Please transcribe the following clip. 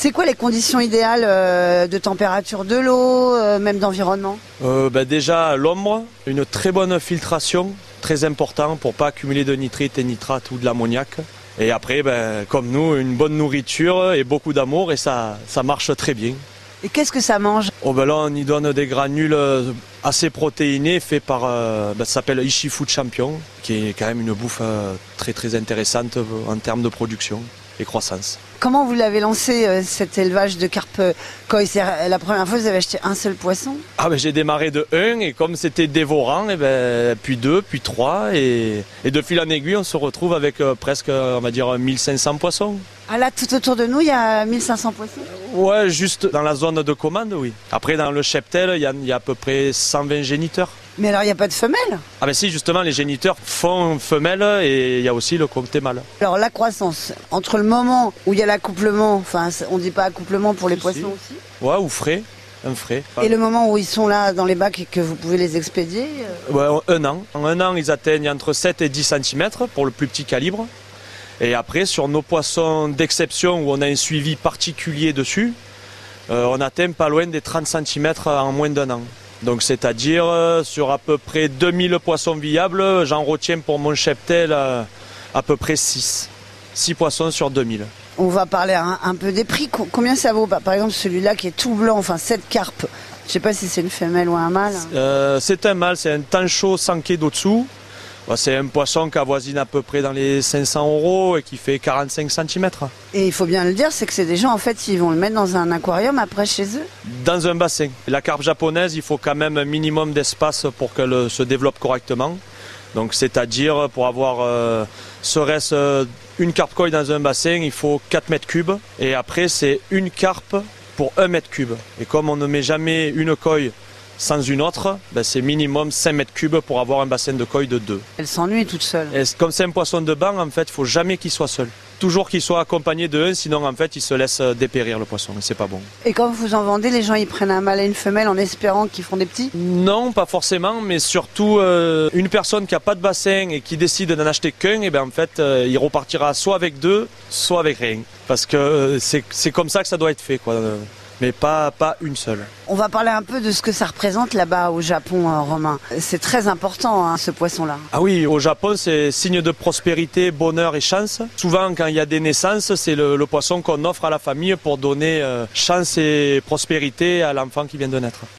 C'est quoi les conditions idéales euh, de température de l'eau, euh, même d'environnement? Euh, ben déjà l'ombre, une très bonne filtration, très important pour pas accumuler de nitrite et nitrate ou de l'ammoniac. Et après, ben, comme nous, une bonne nourriture et beaucoup d'amour et ça, ça marche très bien. Et qu'est-ce que ça mange? Oh ben là, on y donne des granules assez protéinés faits par, ben, ça s'appelle Ishi Food Champion, qui est quand même une bouffe très très intéressante en termes de production et croissance. Comment vous l'avez lancé euh, cet élevage de carpe euh, koi C'est euh, la première fois vous avez acheté un seul poisson? Ah ben j'ai démarré de 1 et comme c'était dévorant, et ben, puis 2, puis 3 et, et de fil en aiguille on se retrouve avec euh, presque on va dire 1500 poissons. Ah là, tout autour de nous, il y a 1500 poissons? Ouais, juste dans la zone de commande, oui. Après dans le cheptel, il y a, il y a à peu près 120 géniteurs. Mais alors, il n'y a pas de femelles Ah ben si, justement, les géniteurs font femelle et il y a aussi le comté mâle. Alors, la croissance, entre le moment où il y a l'accouplement, enfin, on dit pas accouplement pour les Si, poissons si. aussi, Ouais, ou frais, un frais. et le moment où ils sont là dans les bacs et que vous pouvez les expédier euh, Ouais, un an. En un an, ils atteignent entre 7 et 10 cm pour le plus petit calibre. Et après, sur nos poissons d'exception où on a un suivi particulier dessus, euh, on atteint pas loin des 30 cm en moins d'un an. Donc c'est-à-dire euh, sur à peu près 2000 poissons viables, j'en retiens pour mon cheptel euh, à peu près 6. 6 poissons sur 2000. On va parler un, un peu des prix. Co- Combien ça vaut? Bah, Par exemple, celui-là qui est tout blanc, enfin, cette carpe. Je sais pas si c'est une femelle ou un mâle. Euh, c'est un mâle, c'est un tancho sanké d'au-dessous. Bah, c'est un poisson qui avoisine à peu près dans les 500 euros et qui fait 45 cm. Et il faut bien le dire, c'est que c'est des gens, en fait, ils vont le mettre dans un aquarium après chez eux. Dans un bassin. La carpe japonaise, il faut quand même un minimum d'espace pour qu'elle euh, se développe correctement. Donc c'est-à-dire pour avoir euh, serait-ce euh, une carpe koi dans un bassin, il faut 4 mètres cubes. Et après c'est une carpe pour 1 mètre cube. Et comme on ne met jamais une koi sans une autre, ben, c'est minimum 5 mètres cubes pour avoir un bassin de koi de 2. Elle s'ennuie toute seule. Et comme c'est un poisson de banc, en fait, il faut jamais qu'il soit seul. Toujours qu'il soit accompagné de un, sinon en fait il se laisse euh, dépérir le poisson et c'est pas bon. Et quand vous en vendez, les gens, ils prennent un mâle et une femelle en espérant qu'ils font des petits? Non, pas forcément, mais surtout euh, une personne qui a pas de bassin et qui décide d'en acheter qu'un, et ben en fait, euh, il repartira soit avec deux, soit avec rien, parce que euh, c'est c'est comme ça que ça doit être fait, quoi. Mais pas pas une seule. On va parler un peu de ce que ça représente là-bas au Japon, euh, Romain. C'est très important, hein, ce poisson-là. Ah oui, au Japon, c'est signe de prospérité, bonheur et chance. Souvent, quand il y a des naissances, c'est le, le poisson qu'on offre à la famille pour donner euh, chance et prospérité à l'enfant qui vient de naître.